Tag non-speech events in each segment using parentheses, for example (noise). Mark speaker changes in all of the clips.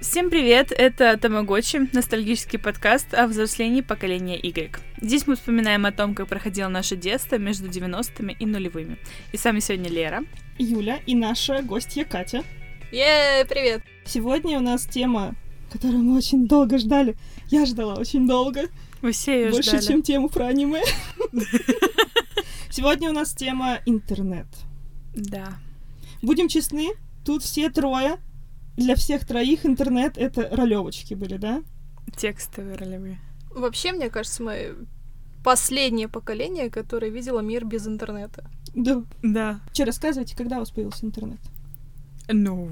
Speaker 1: Всем привет, это Тамагочи, ностальгический подкаст о взрослении поколения Y. Здесь мы вспоминаем о том, как проходило наше детство между 90-ми и нулевыми. И с вами сегодня Лера.
Speaker 2: Юля и наша гостья Катя.
Speaker 3: Е, привет!
Speaker 2: Сегодня у нас тема, которую мы очень долго ждали. Я ждала очень долго.
Speaker 1: Вы все ее
Speaker 2: Больше,
Speaker 1: ждали.
Speaker 2: чем тему про аниме. (laughs) Сегодня у нас тема интернет.
Speaker 1: Да.
Speaker 2: Будем честны, тут все трое. Для всех троих интернет — это ролевочки были, да?
Speaker 1: Текстовые ролевые.
Speaker 3: Вообще, мне кажется, мы последнее поколение, которое видело мир без интернета.
Speaker 2: Да.
Speaker 1: Да.
Speaker 2: Че, рассказывайте, когда у вас появился интернет?
Speaker 1: Ну,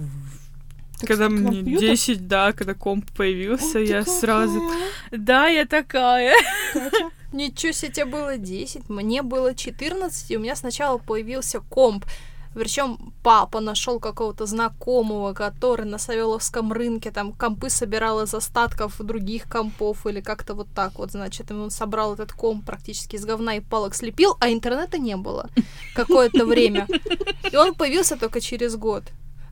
Speaker 2: Как
Speaker 1: когда
Speaker 2: с-
Speaker 1: мне
Speaker 2: компьютер?
Speaker 1: 10, да, когда комп появился,
Speaker 2: О,
Speaker 1: я
Speaker 2: ты
Speaker 1: сразу... Да, я такая.
Speaker 2: Катя.
Speaker 3: Ничего себе, тебе было 10, мне было 14, и у меня сначала появился комп. Причем папа нашел какого-то знакомого, который на Савеловском рынке там компы собирал из остатков других компов или как-то вот так вот, значит, он собрал этот комп практически из говна и палок слепил, а интернета не было какое-то время. И он появился только через год.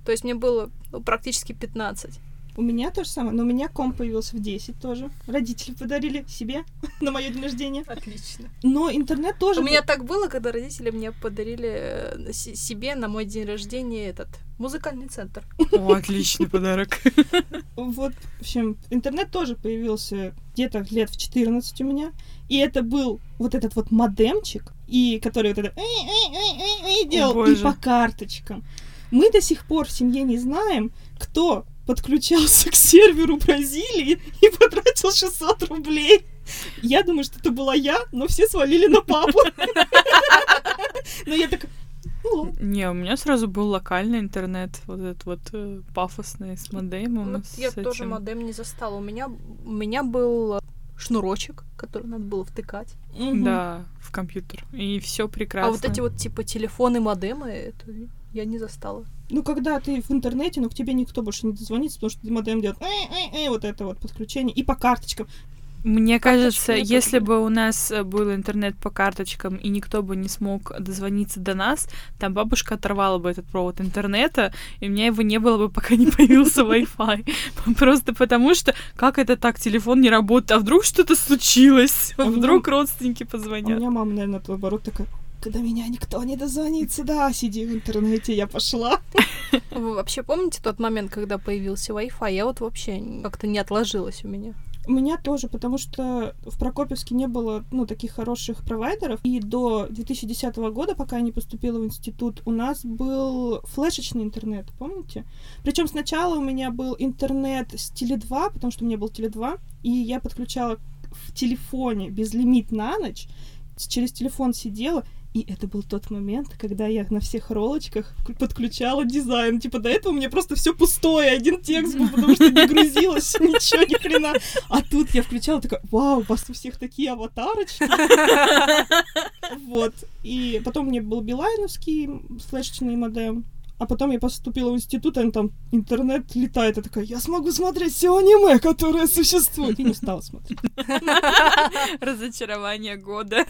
Speaker 3: То есть мне было ну, практически 15.
Speaker 2: У меня то же самое, но у меня комп появился в 10 тоже. Родители подарили себе (laughs) на мое день рождения.
Speaker 3: Отлично.
Speaker 2: Но интернет тоже...
Speaker 3: У
Speaker 2: был-
Speaker 3: меня так было, когда родители мне подарили э, себе на мой день рождения этот музыкальный центр.
Speaker 1: О, отличный подарок. (laughs)
Speaker 2: Вот, в общем, интернет тоже появился где-то лет в 14 у меня. И это был вот этот вот модемчик, и который вот это делал, и по карточкам. Мы до сих пор в семье не знаем, кто подключался к серверу Бразилии и потратил 600 рублей. Я думаю, что это была я, но все свалили на папу. Но я такая, ну.
Speaker 1: Не, у меня сразу был локальный интернет, вот этот вот э, пафосный с модемом.
Speaker 3: Ну,
Speaker 1: с
Speaker 3: я тоже модем не застала. У меня, у меня был э, шнурочек, который надо было втыкать.
Speaker 1: Да, в компьютер. И все прекрасно.
Speaker 3: А вот эти вот типа телефоны модемы, это я не застала.
Speaker 2: Ну, когда ты в интернете, но к тебе никто больше не дозвонится, потому что модем делает вот это вот подключение, и по карточкам.
Speaker 1: Мне кажется,
Speaker 2: я
Speaker 1: если бы у нас был интернет по карточкам, и никто бы не смог дозвониться до нас, там бабушка оторвала бы этот провод интернета, и у меня его не было бы, пока не появился Wi-Fi. (laughs) Просто потому что, как это так, телефон не работает, а вдруг что-то случилось?
Speaker 2: Меня-
Speaker 1: Вдруг родственники
Speaker 2: А у
Speaker 1: позвонят?
Speaker 2: меня мама, наверное, наоборот такая, когда меня никто не дозвонится, да, сиди в интернете, я пошла. (laughs)
Speaker 3: Вы вообще помните тот момент, когда появился Wi-Fi? Я вот вообще как-то не отложилось у меня.
Speaker 2: У меня тоже, потому что в Прокопьевске не было, ну, таких хороших провайдеров, и до 2010 года, пока я не поступила в институт, у нас был флешечный интернет, помните? Причем сначала у меня был интернет с Теле2, потому что у меня был Теле2, и я подключала в телефоне безлимит на ночь, через телефон сидела, и это был тот момент, когда я на всех ролочках подключала дизайн. Типа до этого у меня просто все пустое, один текст был, потому что не грузилось (laughs) ничего, ни хрена. А тут я включала, такая, вау, у вас у всех такие аватарочки. (laughs) Вот. И потом мне был билайновский флешечный модем. А потом я поступила в институт, и там интернет летает. Я такая, я смогу смотреть все аниме, которое существует. И не стала смотреть.
Speaker 1: Разочарование года.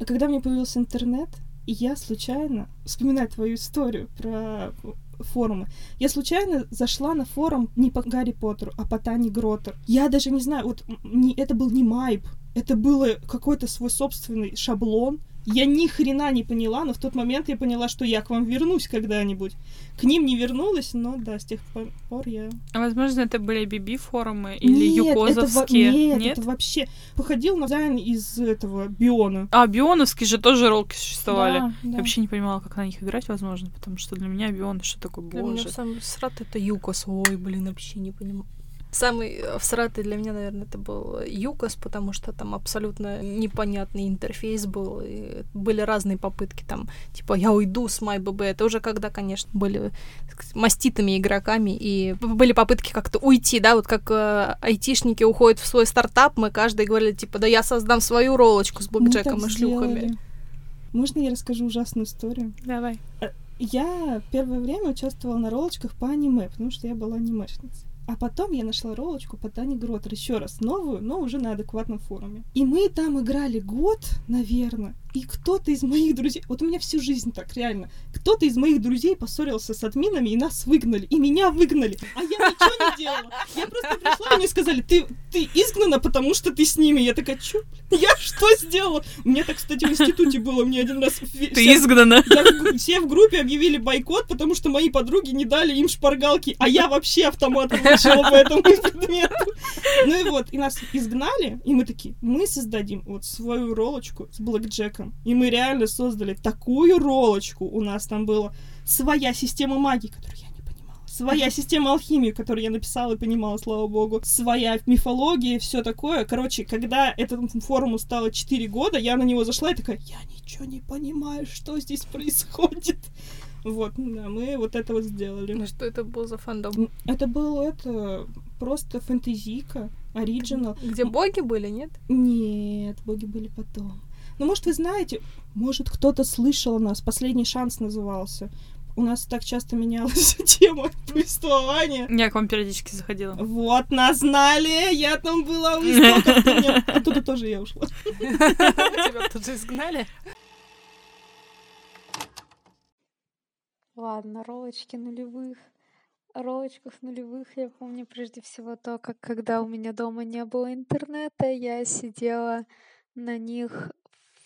Speaker 2: А когда мне появился интернет, и я случайно, вспоминаю твою историю про форумы, я случайно зашла на форум не по Гарри Поттеру, а по Тане Гротер. Я даже не знаю, вот не, это был не майп, это было какой-то свой собственный шаблон. Я ни хрена не поняла, но в тот момент я поняла, что я к вам вернусь когда-нибудь. К ним не вернулась, но да, с тех пор- я...
Speaker 1: Возможно, это были BB форумы или
Speaker 2: нет, это, во-
Speaker 1: юкозовские.
Speaker 2: нет, это вообще походил на дизайн из этого Beon
Speaker 1: а. А, Beon овские же тоже ролки существовали.
Speaker 2: Да, да.
Speaker 1: Я вообще не понимала, как на них играть, возможно, потому что для меня Beon что такое,
Speaker 3: Для меня
Speaker 1: боже.
Speaker 3: самый срат это uCoz. Ой, блин, вообще не понимаю. Самый э, всратый для меня, наверное, это был uCoz, потому что там абсолютно непонятный интерфейс был. И были разные попытки там, типа, я уйду с MyBB. Это уже когда, конечно, были сказать, маститыми игроками, и были попытки как-то уйти, да, вот как э, айтишники уходят в свой стартап, мы каждый говорили, типа, да я создам свою ролочку с блэкджеком и шлюхами.
Speaker 2: сделали. Можно я расскажу ужасную историю?
Speaker 1: Давай.
Speaker 2: Я первое время участвовала на ролочках по аниме, потому что я была анимешницей. А потом я нашла ролочку по Тане Гротер еще раз, новую, но уже на адекватном форуме. И мы там играли год, наверное, и кто-то из моих друзей, вот у меня всю жизнь так, реально, кто-то из моих друзей поссорился с админами, и нас выгнали, и меня выгнали, а я ничего не делала. Я просто пришла, и мне сказали, ты, ты изгнана, потому что ты с ними. Я такая, чё? Я что сделала? У меня так, кстати, в институте было, мне один раз...
Speaker 1: Ты изгнана.
Speaker 2: Я, все в группе объявили бойкот, потому что мои подруги не дали им шпаргалки, а я вообще автоматом вышла по этому предмету. Ну и вот, и нас изгнали, и мы такие, мы создадим вот свою ролочку с блэкджеком, Джеком. И мы реально создали такую ролочку. У нас там была своя система магии, которую я не понимала. Своя система алхимии, которую я написала и понимала, слава богу. Своя мифология, все такое. Короче, когда этому форуму стало 4 года, я на него зашла и такая, я ничего не понимаю, что здесь происходит. Вот, да, мы вот это вот сделали.
Speaker 3: Ну что это был за фандом?
Speaker 2: Это был это просто фэнтезийка, оригинал.
Speaker 3: Где боги были, нет?
Speaker 2: Нет, боги были потом. Ну, может, вы знаете, может, кто-то слышал о нас. Последний шанс назывался. У нас так часто менялась (laughs) тема повествования.
Speaker 1: Я к вам периодически заходила.
Speaker 2: Вот, нас знали, я там была у истоков. (laughs) Оттуда тоже я ушла. (laughs)
Speaker 3: Тебя тут изгнали?
Speaker 4: Ладно, ролочки нулевых. Ролочках нулевых я помню прежде всего то, как когда у меня дома не было интернета, я сидела на них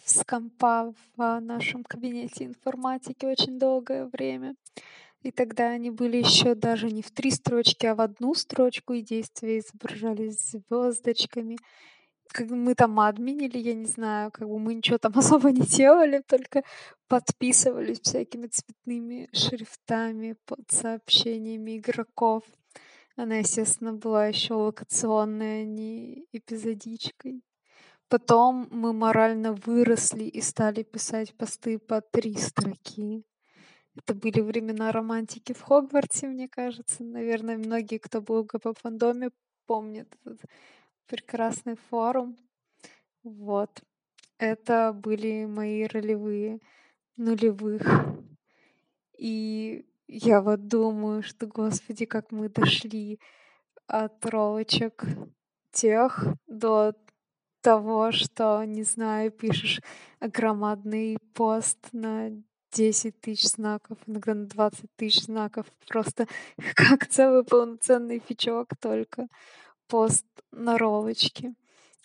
Speaker 4: с компа в нашем кабинете информатики очень долгое время. И тогда они были еще даже не в три строчки, а в одну строчку, и действия изображались звездочками. Как мы там админили, я не знаю, как бы мы ничего там (laughs) особо не делали, только подписывались всякими цветными шрифтами под сообщениями игроков. Она, естественно, была еще локационная, а не эпизодичкой. Потом мы морально выросли и стали писать посты по три строки. Это были времена романтики в Хогвартсе, мне кажется. Наверное, многие, кто был в ГП-фандоме, помнят этот прекрасный форум. Вот. Это были мои ролевые нулевых. И я вот думаю, что, господи, как мы дошли от ролочек тех до того, что, не знаю, пишешь громадный пост на 10 тысяч знаков, иногда на 20 тысяч знаков, просто (laughs) как целый полноценный фичок, только пост на ролочке.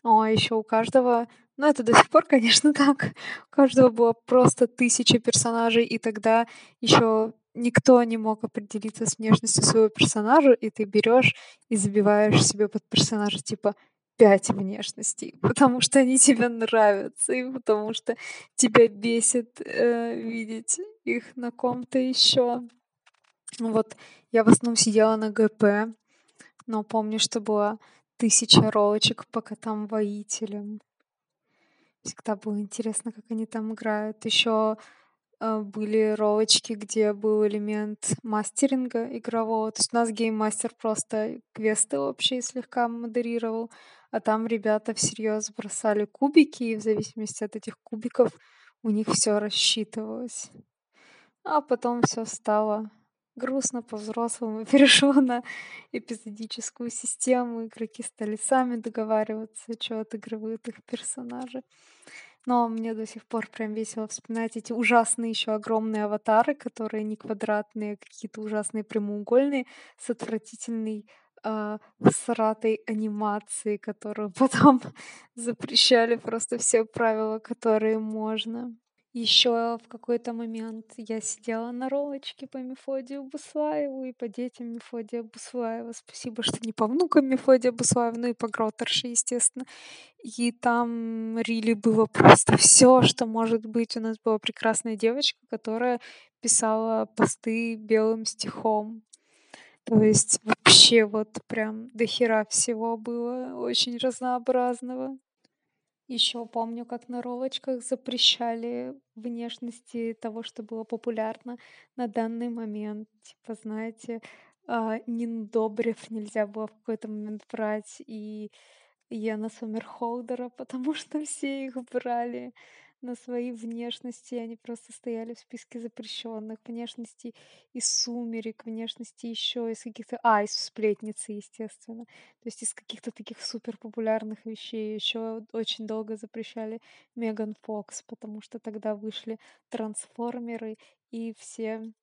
Speaker 4: О, а еще у каждого, ну это до сих пор, конечно, (laughs) так, у каждого было просто тысяча персонажей, и тогда еще никто не мог определиться с внешностью своего персонажа, и ты берешь и забиваешь себе под персонажа, типа, пять внешностей, (laughs) потому что они тебе нравятся, и потому что тебя бесит э, видеть их на ком-то еще. Вот я в основном сидела на ГП, но помню, что была тысяча ролочек по котам-воителям. Всегда было интересно, как они там играют. Еще э, были ролочки, где был элемент мастеринга игрового. То есть у нас гейммастер просто квесты общие слегка модерировал, а там ребята всерьез бросали кубики, и в зависимости от этих кубиков у них все рассчитывалось. А потом все стало грустно по-взрослому, (laughs) перешло на эпизодическую систему. Игроки стали сами договариваться, что отыгрывают их персонажи. Но мне до сих пор прям весело вспоминать эти ужасные еще огромные аватары, которые не квадратные, а какие-то ужасные прямоугольные, с отвратительной а, сратой анимации, которую (laughs) потом запрещали просто все правила, которые можно. Еще в какой-то момент я сидела на ролочке по Мефодию Буслаеву и по детям Мефодия Буслаева. Спасибо, что не по внукам Мефодия Буслаева, ну и по Гротерше, естественно. И там Рили было просто (laughs) все, что может быть. У нас была прекрасная девочка, которая писала посты белым стихом. То есть вообще вот прям до хера всего было очень разнообразного. Еще помню, как на ролочках запрещали внешности того, что было популярно на данный момент. Типа, знаете, а, нельзя было в какой-то момент брать, и Яна Сомерхолдера, (laughs) потому что все их брали на свои внешности, они просто стояли в списке запрещенных внешностей из сумерек, внешности еще из каких-то... А, из сплетницы, естественно. То есть из каких-то таких супер популярных вещей. Еще очень долго запрещали Меган Фокс, потому что тогда вышли трансформеры, и все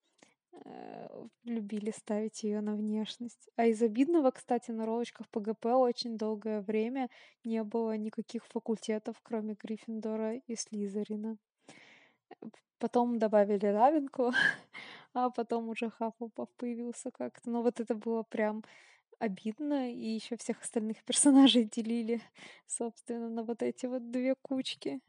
Speaker 4: любили ставить ее на внешность. А из обидного, кстати, на ролочках ПГП очень долгое время не было никаких факультетов, кроме Гриффиндора и Слизерина. Потом добавили Равенку, (laughs) а потом уже Хаффлпаф появился как-то. Но вот это было прям обидно, и еще всех остальных (laughs) персонажей делили, собственно, на вот эти вот две кучки.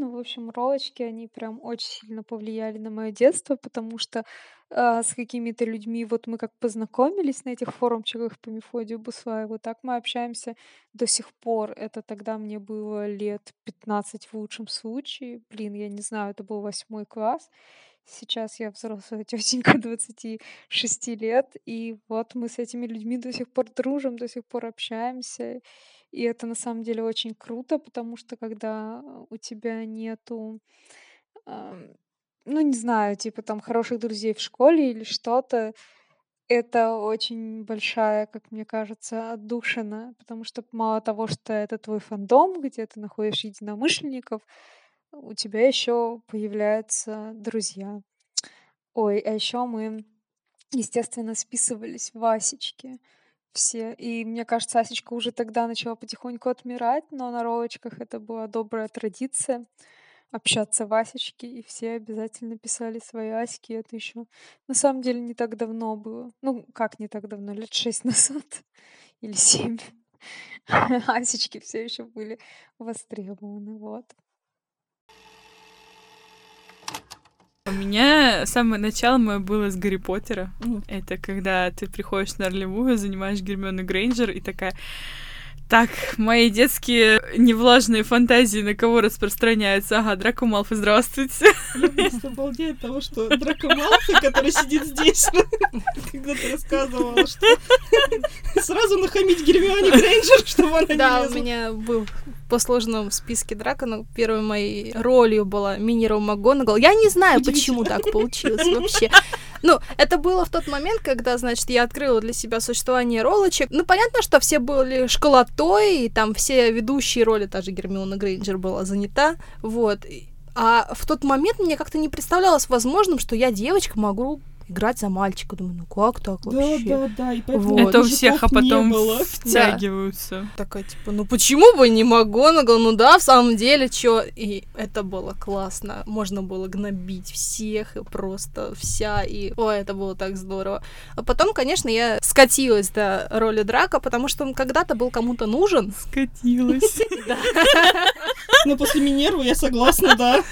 Speaker 4: Ну, в общем, ролочки, они прям очень сильно повлияли на мое детство, потому что а, с какими-то людьми, вот мы как познакомились на этих форумчиках по Мефодию Буслаеву, так мы общаемся до сих пор. Это тогда мне было лет 15 в лучшем случае. Блин, я не знаю, это был восьмой класс. Сейчас я взрослая (laughs) тетенька 26 лет, и вот мы с этими людьми до сих пор дружим, до сих пор общаемся. И это на самом деле очень круто, потому что когда у тебя нету, ну не знаю, типа там хороших друзей в школе или что-то, это очень большая, как мне кажется, отдушина, потому что мало того, что это твой фандом, где ты находишь единомышленников, у тебя еще появляются друзья. Ой, а еще мы, естественно, списывались в Васечке все. И мне кажется, Асечка уже тогда начала потихоньку отмирать, но на ролочках это была добрая традиция общаться в Асечке, и все обязательно писали свои Аськи. Это еще на самом деле не так давно было. Ну, как не так давно, лет шесть (laughs) назад или семь. (laughs) Асечки все еще были востребованы. Вот.
Speaker 1: У меня самое начало мое было с Гарри Поттера. Это когда ты приходишь на ролевую, занимаешь Гермиону Грейнджер и такая... Так, мои детские невлажные фантазии на кого распространяются? Ага, Драко Малфи, здравствуйте.
Speaker 2: Я просто обалдею от того, что Драко Малфи, который сидит здесь, (laughs) когда ты рассказывала, что сразу нахамить Гермионе Грейнджер, чтобы она
Speaker 3: Да, у меня был по сложному списке драка, но первой моей ролью была МакГонагал. Я не знаю, почему так получилось вообще. Ну, это было в тот момент, когда, значит, я открыла для себя существование ролочек. Ну, понятно, что все были школотой, и там все ведущие роли, та же Гермиона Грейнджер была занята, вот. А в тот момент мне как-то не представлялось возможным, что я, девочка, могу играть за мальчика. Думаю, ну как так
Speaker 2: Да,
Speaker 3: вообще?
Speaker 2: да, да, и поэтому
Speaker 3: Вот.
Speaker 1: Это у всех, а
Speaker 2: не
Speaker 1: потом
Speaker 2: было.
Speaker 1: втягиваются.
Speaker 3: Такая, типа, ну почему бы не МакГонагал? Ну да, в самом деле, чё? И это было классно. Можно было гнобить всех, и просто вся, и... Ой, это было так здорово. А потом, конечно, я скатилась до роли Драка, потому что он когда-то был кому-то нужен.
Speaker 1: Скатилась. (laughs)
Speaker 2: Но после Минервы я согласна, да.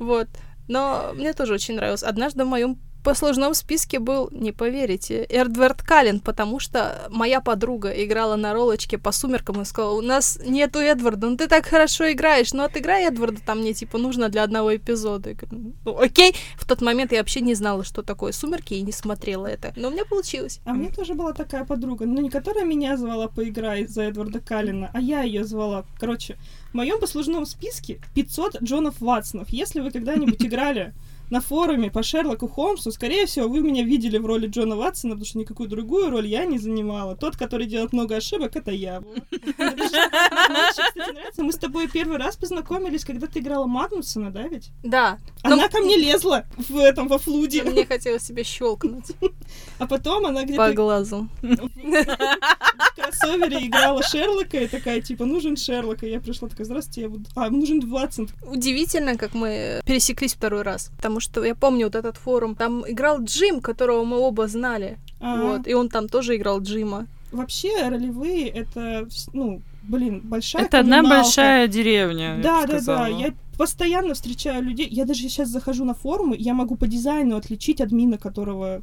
Speaker 3: Вот. Но мне тоже очень нравилось. Однажды в моем послужном списке был, не поверите, Эдвард Каллен, потому что моя подруга играла на ролочке по сумеркам и сказала, у нас нету Эдварда, ну ты так хорошо играешь, ну отыграй Эдварда, там мне типа нужно для одного эпизода. Я говорю, ну окей. В тот момент я вообще не знала, что такое сумерки и не смотрела это. Но у меня получилось.
Speaker 2: А мне тоже была такая подруга, ну не которая меня звала поиграй за Эдварда Каллина, а я ее звала. Короче, в моем послужном списке 500 Джонов Ватсонов. Если вы когда-нибудь играли на форуме по Шерлоку Холмсу, скорее всего, вы меня видели в роли Джона Ватсона, потому что никакую другую роль я не занимала. Тот, который делает много ошибок, это я. Мы с тобой первый раз познакомились, когда ты играла Магнусона, да ведь?
Speaker 3: Да.
Speaker 2: Она ко мне лезла в этом, во флуде.
Speaker 3: мне хотелось себе щелкнуть
Speaker 2: А потом она
Speaker 3: по
Speaker 2: где-то
Speaker 3: глазу.
Speaker 2: в кроссовере играла Шерлока и такая, типа, нужен Шерлок. И я пришла такая, здравствуйте, я буду... А, нужен Ватсон.
Speaker 3: Удивительно, как мы пересеклись второй раз. Потому что я помню вот этот форум. Там играл Джим, которого мы оба знали.
Speaker 2: А,
Speaker 3: Вот. И он там тоже играл Джима.
Speaker 2: Вообще, ролевые, это, ну, блин, большая
Speaker 1: Это одна большая деревня. я
Speaker 2: Да, да, да.
Speaker 1: сказала.
Speaker 2: Я постоянно встречаю людей. Я даже сейчас захожу на форумы, я могу по дизайну отличить админа, которого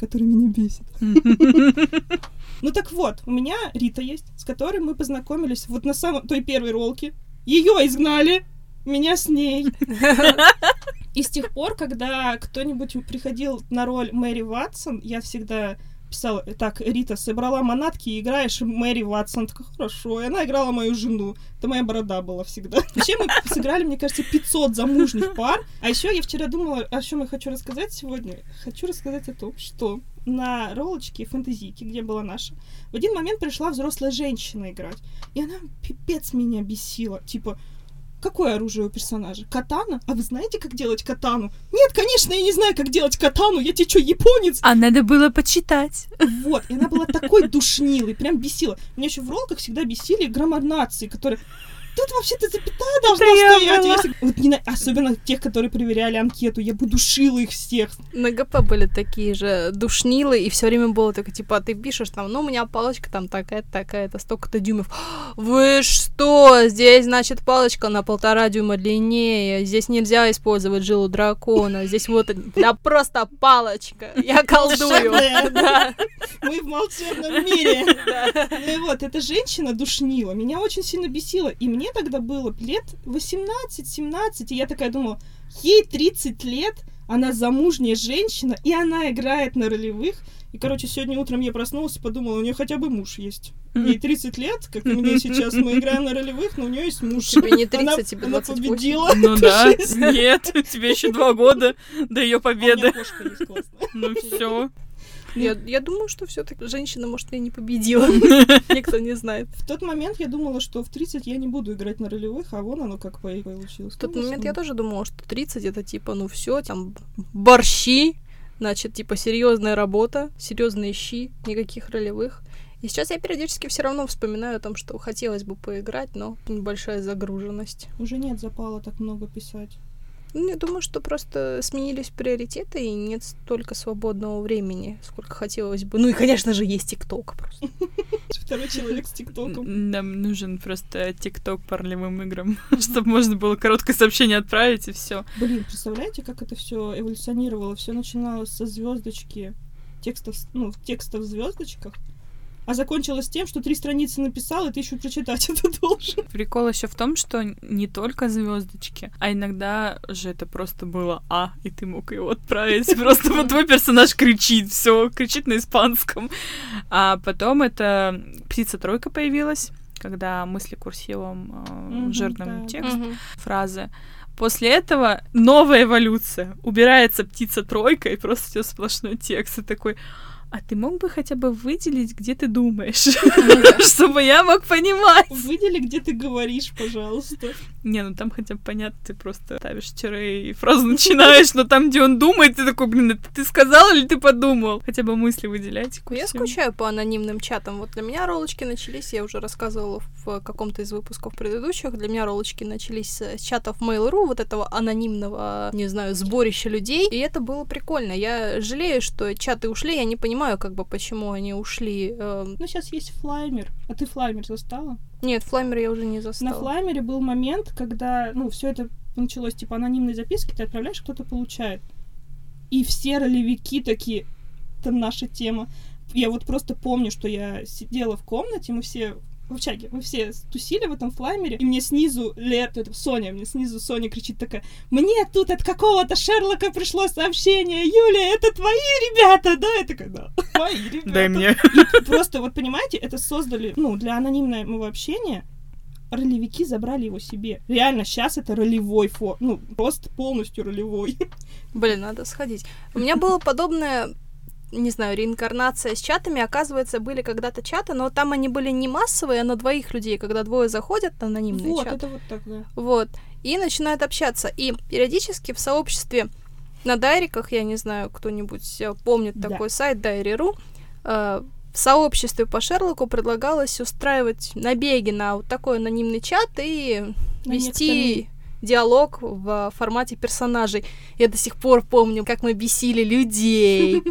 Speaker 2: который меня бесит. (laughs) Ну так вот, у меня Рита есть, с которой мы познакомились вот на самом той первой ролке. Ее изгнали, меня с ней. (laughs) И с тех пор, когда кто-нибудь приходил на роль Мэри Ватсон, я всегда писала, так, Рита, собрала манатки и играешь Мэри Ватсон. Такая, хорошо. И она играла мою жену. Это моя борода была всегда. (laughs) Вообще мы сыграли, мне кажется, 500 замужних пар. А еще я вчера думала, о чем я хочу рассказать сегодня. Хочу рассказать о том, что на ролочке фэнтезийки, где была наша, в один момент пришла взрослая женщина играть. И она пипец меня бесила. Типа, Какое оружие у персонажа? Катана? А вы знаете, как делать катану? Нет, конечно, я не знаю, как делать катану. Я тебе что, японец?
Speaker 1: А надо было почитать.
Speaker 2: Вот, и она была такой душнилой, прям бесила. Меня еще в ролках всегда бесили громаднации, которые тут вообще-то запятая должна стоять. Если- Вот не на- Особенно тех, которые проверяли анкету. Я бы душила их всех.
Speaker 3: На ГП были такие же душнилы, и все время было такое, типа, а ты пишешь там, ну, у меня палочка там такая-то, такая-то, столько-то дюймов. Вы что? Здесь, значит, палочка на полтора дюйма длиннее. Здесь нельзя использовать жилу дракона. Здесь вот, да просто палочка. Я колдую. (laughs)
Speaker 2: Мы в волшебном мире. (laughs) Ну и вот, эта женщина душнила. Меня очень сильно бесила. И мне тогда было лет 18-17. И я такая думала, ей 30 лет, она замужняя женщина, и она играет на ролевых. И, короче, сегодня утром я проснулась и подумала, у нее хотя бы муж есть. Ей 30 лет, как и мне сейчас, мы играем на ролевых, но у нее есть муж.
Speaker 3: Тебе не 30, (laughs)
Speaker 2: Она-
Speaker 3: тебе
Speaker 2: она
Speaker 3: 28.
Speaker 2: победила.
Speaker 1: Ну да,
Speaker 2: жизнь.
Speaker 1: нет, тебе еще два года до ее
Speaker 2: А у меня
Speaker 1: победы.
Speaker 2: кошка есть.
Speaker 1: Ну все.
Speaker 3: Я, я думаю, что все-таки женщина, может, и не победила. (laughs) Никто не знает.
Speaker 2: В тот момент я думала, что в 30 я не буду играть на ролевых, а вон оно как по- получилось.
Speaker 3: В тот момент я тоже думала, что 30 это типа, ну все, там борщи, значит, типа серьезная работа, серьезные щи, никаких ролевых. И сейчас я периодически все равно вспоминаю о том, что хотелось бы поиграть, но небольшая загруженность.
Speaker 2: Уже нет запала так много писать.
Speaker 3: Ну, я думаю, что просто сменились приоритеты, и нет столько свободного времени, сколько хотелось бы. Ну и, конечно же, есть ТикТок просто. (laughs)
Speaker 2: Второй человек с ТикТоком.
Speaker 1: Нам нужен просто тикток по ролевым играм, (laughs) чтобы можно было короткое сообщение отправить и все.
Speaker 2: Блин, представляете, как это все эволюционировало? Все начиналось со звездочки текстов, ну, текста в звездочках, а закончилось тем, что три страницы написал, и ты еще прочитать (laughs) это должен.
Speaker 1: Прикол еще в том, что не только звездочки, а иногда же это просто было А, и ты мог его отправить. (laughs) Просто вот твой персонаж кричит, все, кричит на испанском. А потом это птица тройка появилась, когда мысли курсивом э, жирным
Speaker 2: да.
Speaker 1: текстом. фразы. После этого новая эволюция. Убирается птица тройка и просто идет сплошной текст. И такой, а ты мог бы хотя бы выделить, где ты думаешь, (laughs) чтобы я мог понимать?
Speaker 2: Выдели, где ты говоришь, пожалуйста.
Speaker 1: Не, ну там хотя бы понятно, ты просто ставишь тире и фразу начинаешь, но там, где он думает, ты такой, блин, это ты сказал или ты подумал? Хотя бы мысли выделяйте.
Speaker 3: Я
Speaker 1: курсивом.
Speaker 3: скучаю по анонимным чатам. Вот для меня ролочки начались, я уже рассказывала в каком-то из выпусков предыдущих, для меня ролочки начались с чатов Mail.ru, вот этого анонимного, не знаю, сборища людей, и это было прикольно. Я жалею, что чаты ушли, я не понимаю, как бы, почему они ушли. Эм,
Speaker 2: Ну, сейчас есть флаймер. А ты флаймер застала?
Speaker 3: Нет, флаймер я уже не
Speaker 2: На
Speaker 3: застала.
Speaker 2: флаймере был момент, когда, ну, все это началось, типа, анонимные записки, ты отправляешь, кто-то получает. И все ролевики такие, это наша тема. Я вот просто помню, что я сидела в комнате, мы все в общаге, мы все тусили в этом флаймере, и мне снизу Лер, это Соня, мне снизу Соня кричит такая, мне тут от какого-то Шерлока пришло сообщение, Юля, это твои ребята, да? Я такая, да, (laughs) мои (laughs) ребята.
Speaker 1: Дай мне.
Speaker 2: И просто, вот понимаете, это создали, ну, для анонимного общения ролевики забрали его себе. Реально, сейчас это ролевой фо, ну, просто полностью ролевой.
Speaker 3: Блин, надо сходить. У меня было подобное не знаю, реинкарнация с чатами. Оказывается, были когда-то чаты, но там они были не массовые, а на двоих людей, когда двое заходят на анонимный
Speaker 2: Вот,
Speaker 3: чат.
Speaker 2: это вот так, да.
Speaker 3: Вот. И начинают общаться. И периодически в сообществе на дайриках, я не знаю, кто-нибудь помнит
Speaker 2: Да.
Speaker 3: такой сайт Дайри.ру, э, в сообществе по Шерлоку предлагалось устраивать набеги на вот такой анонимный чат и
Speaker 2: На
Speaker 3: вести диалог в формате персонажей. Я до сих пор помню, как мы бесили людей,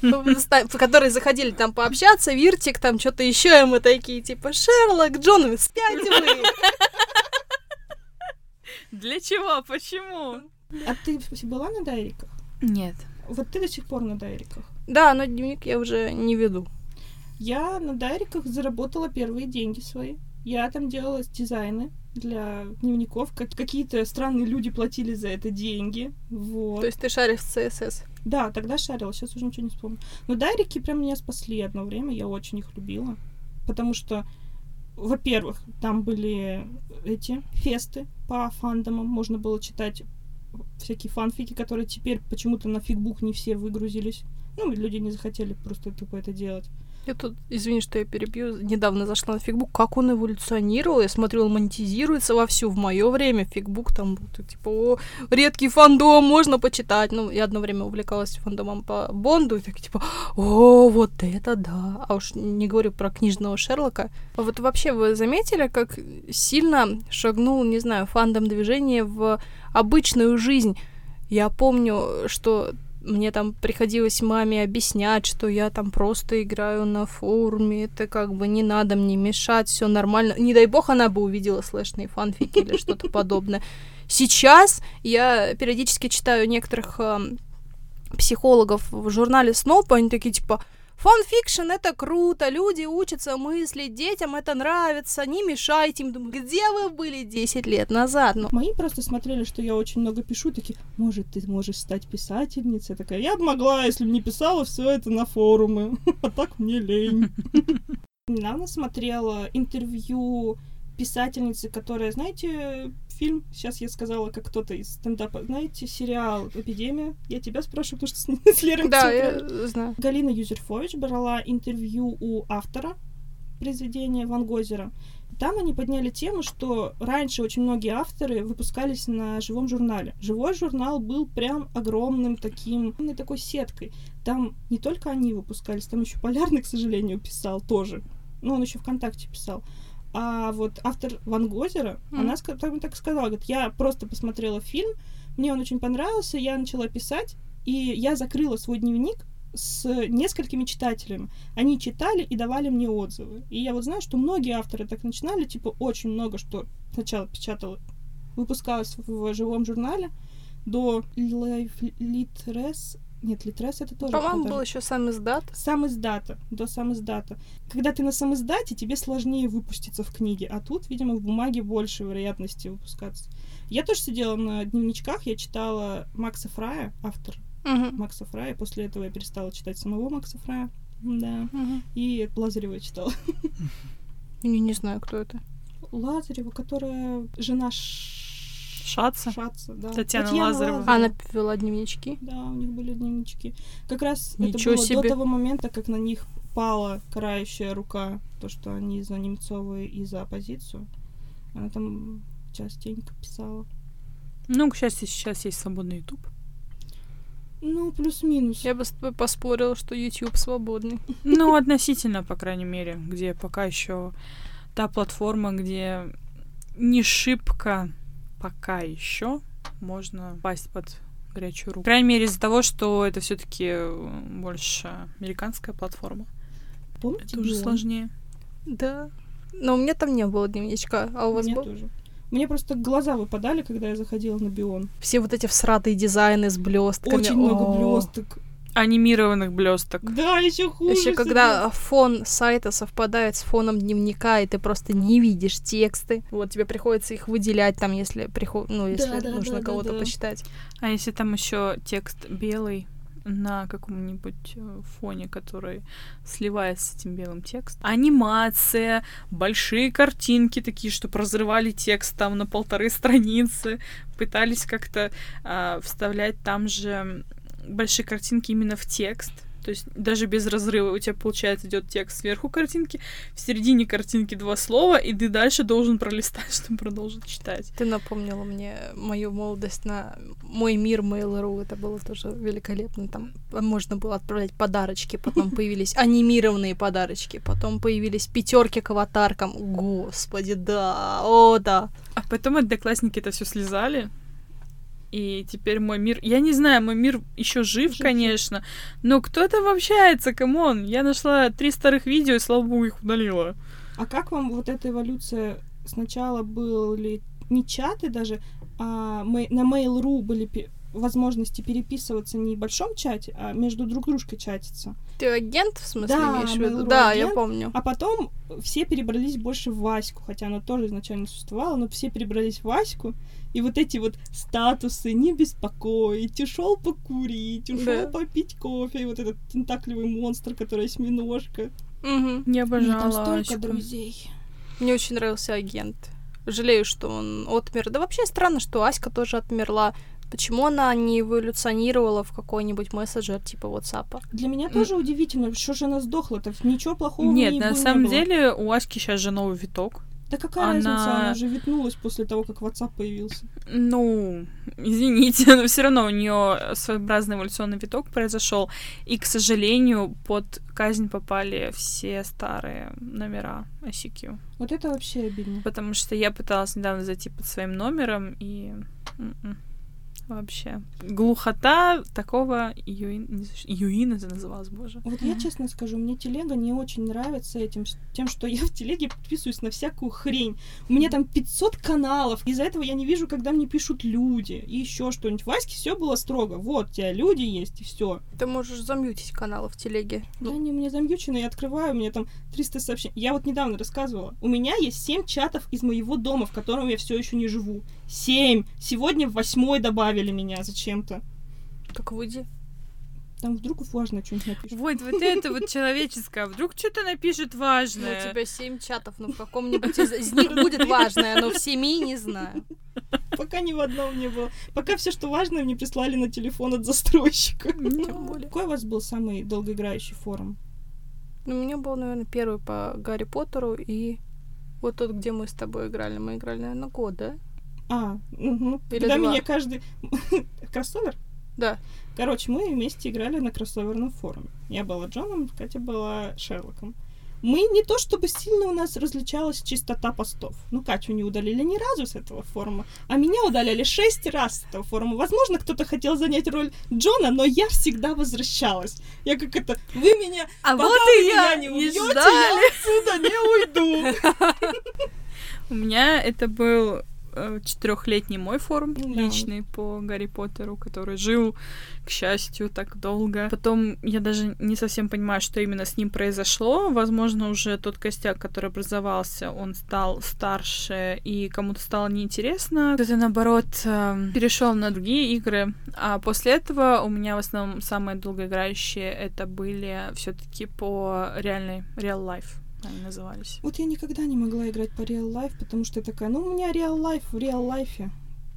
Speaker 3: (laughs) которые заходили там пообщаться, Виртик, там что-то еще, и мы такие, типа, Шерлок, Джон, вы спятили.
Speaker 1: Для чего? Почему?
Speaker 2: А ты была на дайриках?
Speaker 1: Нет.
Speaker 2: Вот ты до сих пор на дайриках.
Speaker 3: Да, но дневник я уже не веду.
Speaker 2: Я на дайриках заработала первые деньги свои. Я там делала дизайны. Для дневников. Как, какие-то странные люди платили за это деньги. Вот.
Speaker 3: То есть ты шаришь в CSS?
Speaker 2: Да, тогда шарила, сейчас уже ничего не вспомню. Но дайрики прям меня спасли одно время, я очень их любила. Потому что, во-первых, там были эти фесты по фандомам, можно было читать всякие фанфики, которые теперь почему-то на фигбук не все выгрузились. Ну, люди не захотели просто тупо это делать.
Speaker 3: Я тут, извини, что я перебью, недавно зашла на фигбук, как он эволюционировал, я смотрю, он монетизируется вовсю. В мое время фигбук там типа, о, редкий фандом, можно почитать. Ну, я одно время увлекалась фандомом по Бонду, и так, типа, о, вот это да. А уж не говорю про книжного Шерлока. А вот вообще вы заметили, как сильно шагнул, не знаю, фандом движение в обычную жизнь? Я помню, что мне там приходилось маме объяснять, что я там просто играю на форуме, это как бы не надо мне мешать, все нормально. Не дай бог она бы увидела слэшные фанфики или что-то подобное. Сейчас я периодически читаю некоторых психологов в журнале Сноб, они такие типа, Фанфикшн это круто, люди учатся мыслить, детям это нравится, не мешайте им. Думаю, где вы были 10 лет назад? Ну,
Speaker 2: Мои просто смотрели, что я очень много пишу, такие, может, ты можешь стать писательницей? Я такая, я бы могла, если бы не писала все это на форумы. (laughs) А так мне лень. (laughs) Недавно смотрела интервью писательницы, которая, знаете, фильм, сейчас я сказала, как кто-то из стендапа, знаете, сериал «Эпидемия». Я тебя спрашиваю, потому что с, (laughs) с Лерой
Speaker 3: да, я знаю.
Speaker 2: Галина Юзефович брала интервью у автора произведения Ван Гозера. Там они подняли тему, что раньше очень многие авторы выпускались на живом журнале. Живой журнал был прям огромным таким, такой сеткой. Там не только они выпускались, там еще Полярный, к сожалению, писал тоже. Ну, он еще ВКонтакте писал. А вот автор Ван Гозера,
Speaker 3: Мгм.
Speaker 2: она так, так сказала, говорит, я просто посмотрела фильм, мне он очень понравился, я начала писать, и я закрыла свой дневник с несколькими читателями. Они читали и давали мне отзывы. И я вот знаю, что многие авторы так начинали, типа очень много, что сначала печатала, выпускалось в живом журнале, до Life Litres, нет, Litres это тоже
Speaker 3: По-моему, был еще сам издат.
Speaker 2: сам издата, до сам издата. Когда ты на сам издате, тебе сложнее выпуститься в книге, а тут, видимо, в бумаге больше вероятности выпускаться. Я тоже сидела на дневничках, я читала Макса Фрая, автор
Speaker 3: Мгм.
Speaker 2: Макса Фрая, после этого я перестала читать самого Макса Фрая, да,
Speaker 3: Мгм.
Speaker 2: и Лазарева читала.
Speaker 3: Не, не знаю, кто это.
Speaker 2: Лазарева, которая жена Ш-
Speaker 1: Шаца?
Speaker 2: Шаца, да.
Speaker 1: Татьяна Лазарева.
Speaker 3: А, Она вела дневнички.
Speaker 2: Да, у них были дневнички. Как раз
Speaker 3: Ничего
Speaker 2: это было
Speaker 3: себе.
Speaker 2: до того момента, как на них пала карающая рука, то, что они за Немцовой и за оппозицию. Она там частенько писала.
Speaker 1: Ну, к счастью, сейчас есть свободный YouTube.
Speaker 2: Ну, плюс-минус.
Speaker 3: Я бы с тобой поспорила, что YouTube свободный. (laughs)
Speaker 1: Ну, относительно, по крайней мере, где пока еще та платформа, где не шибко пока еще можно пасть под горячую руку. По крайней мере, из-за того, что это все-таки больше американская платформа.
Speaker 2: Помните?
Speaker 1: Это уже
Speaker 2: Бион?
Speaker 1: сложнее.
Speaker 3: Да. Но у меня там не было дневничка, а у вас
Speaker 2: Мне
Speaker 3: был?
Speaker 2: тоже. Мне просто глаза выпадали, когда я заходила на Бион.
Speaker 3: Все вот эти всратые дизайны с блестками.
Speaker 2: Очень много
Speaker 3: О.
Speaker 2: блесток.
Speaker 1: Анимированных блесток.
Speaker 2: Да, еще хуже.
Speaker 3: Еще когда фон сайта совпадает с фоном дневника, и ты просто не видишь тексты. Вот тебе приходится их выделять там, если приход... ну, если
Speaker 2: Да, да,
Speaker 3: нужно
Speaker 2: да, да,
Speaker 3: кого-то
Speaker 2: да.
Speaker 3: посчитать.
Speaker 1: А если там еще текст белый на каком-нибудь э, фоне, который сливается с этим белым текстом. Анимация, большие картинки такие, что разрывали текст там на полторы (laughs) страницы, пытались как-то а, вставлять там же большие картинки именно в текст. То есть даже без разрыва у тебя, получается, идет текст сверху картинки, в середине картинки два слова, и ты дальше должен пролистать, (laughs) чтобы продолжить читать.
Speaker 3: Ты напомнила мне мою молодость на мой мир Mail.ru. Это было тоже великолепно. Там можно было отправлять подарочки, потом (laughs) появились анимированные подарочки, потом появились пятерки к аватаркам. Господи, да, о, да.
Speaker 1: А потом одноклассники это все слизали. И теперь мой мир... Я не знаю, мой мир еще жив,
Speaker 2: Жив.
Speaker 1: конечно. Но кто там общается, come on? Я нашла три старых видео и, слава богу, их удалила.
Speaker 2: А как вам вот эта эволюция? Сначала были не чаты даже, а мей- на Mail.ru были возможности переписываться не в большом чате, а между друг дружкой чатиться.
Speaker 3: Ты агент, в смысле,
Speaker 2: Да,
Speaker 3: имеешь в виду? Да, я
Speaker 2: агент.
Speaker 3: помню.
Speaker 2: А потом все перебрались больше в Ваську, хотя она тоже изначально существовала, но все перебрались в Ваську, и вот эти вот статусы «не беспокоить», «ушел покурить», «ушел
Speaker 3: Да.
Speaker 2: попить кофе», и вот этот тентакливый монстр, который осьминожка.
Speaker 3: Мгм.
Speaker 1: Я
Speaker 2: У меня там
Speaker 1: обожала
Speaker 2: столько
Speaker 1: Аську.
Speaker 2: друзей.
Speaker 3: Мне очень нравился агент. Жалею, что он отмер. Да вообще странно, что Аська тоже отмерла. Почему она не эволюционировала в какой-нибудь мессенджер типа WhatsApp?
Speaker 2: Для меня тоже удивительно, что же она сдохла-то, ничего плохого
Speaker 1: Нет,
Speaker 2: ней
Speaker 1: на
Speaker 2: было не
Speaker 1: самом
Speaker 2: было.
Speaker 1: деле у Аськи сейчас же новый виток.
Speaker 2: Да какая
Speaker 1: она-
Speaker 2: разница, она же ветнулась после того, как WhatsApp появился.
Speaker 1: Ну, извините, (laughs) но все равно у нее своеобразный эволюционный виток произошел. И, к сожалению, под казнь попали все старые номера ICQ.
Speaker 2: Вот это вообще обидно.
Speaker 1: Потому что я пыталась недавно зайти под своим номером, и м-м, вообще глухота такого Юина это называлось, боже.
Speaker 2: Вот я честно скажу, мне телега не очень нравится этим, тем, что я в телеге подписываюсь на всякую хрень. У меня там 500 каналов, из-за этого я не вижу, когда мне пишут люди и еще что-нибудь. В Ваське все было строго. Вот, у тебя люди есть, и все.
Speaker 3: Ты можешь замьютить каналы в телеге.
Speaker 2: Да они у меня замьючены, я открываю, у меня там 300 сообщений. Я вот недавно рассказывала. У меня есть 7 чатов из моего дома, в котором я все еще не живу. 7! Сегодня в восьмой добавили меня зачем-то.
Speaker 3: Так выйди.
Speaker 2: Там вдруг важно что-нибудь напишут.
Speaker 1: Вот, вот это вот человеческое. А Вдруг что-то напишет
Speaker 3: Ну,
Speaker 1: важное.
Speaker 3: у тебя семь чатов, ну в каком-нибудь из, из них будет важное, но в семи не знаю.
Speaker 2: Пока ни в одном не было. Пока все, что важное, мне прислали на телефон от застройщика.
Speaker 3: Тем более.
Speaker 2: Какой у вас был самый долгоиграющий форум?
Speaker 3: Ну, у меня был, наверное, первый по Гарри Поттеру и вот тот, где мы с тобой играли. Мы играли, наверное, год, да?
Speaker 2: А, угу.
Speaker 3: Или
Speaker 2: Когда
Speaker 3: два.
Speaker 2: меня каждый... (laughs) Кроссовер?
Speaker 3: Да.
Speaker 2: Короче, мы вместе играли на кроссоверном форуме. Я была Джоном, Катя была Шерлоком. Мы не то чтобы сильно у нас различалась чистота постов. Ну, Катю не удалили ни разу с этого форума, а меня удаляли шесть раз с этого форума. Возможно, кто-то хотел занять роль Джона, но я всегда возвращалась. Я как это... Вы меня...
Speaker 1: А
Speaker 2: пока
Speaker 1: вот
Speaker 2: вы
Speaker 1: и
Speaker 2: меня
Speaker 1: я
Speaker 2: не
Speaker 1: не
Speaker 2: убьете,
Speaker 1: ждали.
Speaker 2: я отсюда не уйду. (laughs) (laughs)
Speaker 1: У меня это был четырехлетний мой форум
Speaker 2: Да.
Speaker 1: личный по Гарри Поттеру, который жил, к счастью, так долго. Потом я даже не совсем понимаю, что именно с ним произошло. Возможно, уже тот костяк, который образовался, он стал старше и кому-то стало неинтересно. Кто-то, наоборот, э, перешел на другие игры. А после этого у меня в основном самые долгоиграющие это были все-таки по реальной real life они назывались.
Speaker 2: Вот я никогда не могла играть по Real Life, потому что я такая, ну, у меня Real Life в Real Life.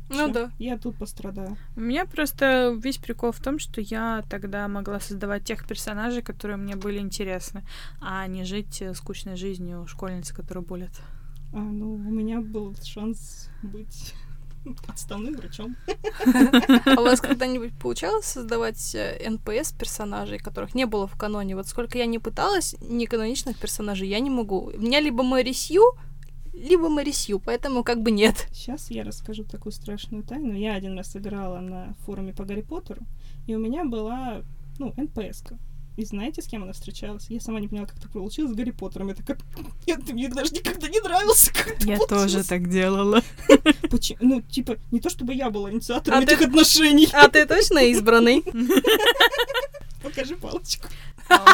Speaker 3: Ну да.
Speaker 2: Я тут пострадаю.
Speaker 1: У меня просто весь прикол в том, что я тогда могла создавать тех персонажей, которые мне были интересны, а не жить э, скучной жизнью школьницы, которую буллят.
Speaker 2: А, ну, у меня был шанс быть (laughs) отставным врачом. (laughs)
Speaker 3: А у вас (laughs) когда-нибудь получалось создавать э, NPC персонажей, которых не было в каноне? Вот сколько я не пыталась, неканоничных персонажей я не могу. У меня либо Мэри Сью, либо Мэри Сью, поэтому как бы нет.
Speaker 2: Сейчас я расскажу такую страшную тайну. Я один раз играла на форуме по Гарри Поттеру, и у меня была, ну, НПС-ка. И знаете, с кем она встречалась? Я сама не поняла, как так получилось с Гарри Поттером. Я такая, нет, ты мне даже никогда не нравился, как это
Speaker 1: Я
Speaker 2: получилось».
Speaker 1: тоже так делала. (laughs)
Speaker 2: Почему? Ну, типа, не то чтобы я была инициатором
Speaker 3: А ты-
Speaker 2: этих отношений.
Speaker 3: А ты точно избранный? (laughs)
Speaker 2: Покажи палочку.
Speaker 1: А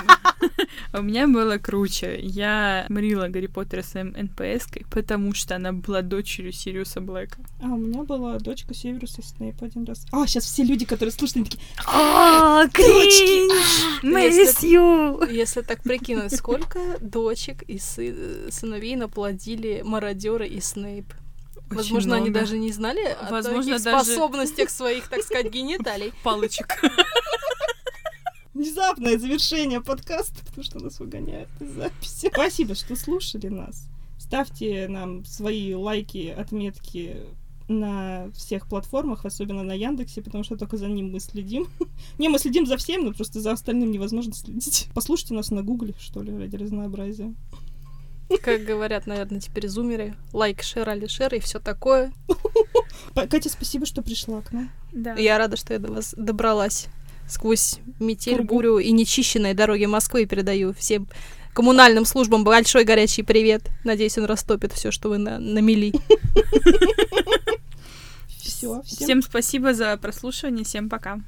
Speaker 1: (laughs) У меня было круче. Я мрила Гарри Поттера своим NPC, потому что она была дочерью Сириуса Блэка.
Speaker 2: А, у меня была дочка Северуса Снейпа один раз. А, сейчас все люди, которые слушают, они такие,
Speaker 1: О,
Speaker 2: кринж!
Speaker 1: Мэри Сью!
Speaker 3: Если так прикинуть, сколько дочек и сы- сыновей наплодили мародеры и Снейп?
Speaker 1: Очень
Speaker 3: Возможно, они
Speaker 1: много.
Speaker 3: даже не знали о
Speaker 1: Возможно,
Speaker 3: таких
Speaker 1: даже-
Speaker 3: способностях своих, так сказать, (laughs) гениталий.
Speaker 1: палочек.
Speaker 2: Внезапное завершение подкаста, потому что нас выгоняют из записи. Спасибо, что слушали нас. Ставьте нам свои лайки, отметки на всех платформах, особенно на Яндексе, потому что только за ним мы следим. (laughs) Не, мы следим за всем, но просто за остальным невозможно следить. Послушайте нас на Гугле, что ли, ради разнообразия.
Speaker 3: Как говорят, наверное, теперь зумеры. Лайк, шер, али шер и все такое.
Speaker 2: Катя, спасибо, что пришла к нам.
Speaker 1: Да.
Speaker 3: Я рада, что я до вас добралась сквозь метель,
Speaker 2: Пургу.
Speaker 3: бурю и нечищенные дороги Москвы передаю всем коммунальным службам большой горячий привет. Надеюсь, он растопит все, что вы на- намели. (laughs)
Speaker 2: Все,
Speaker 1: Всем спасибо за прослушивание, всем пока.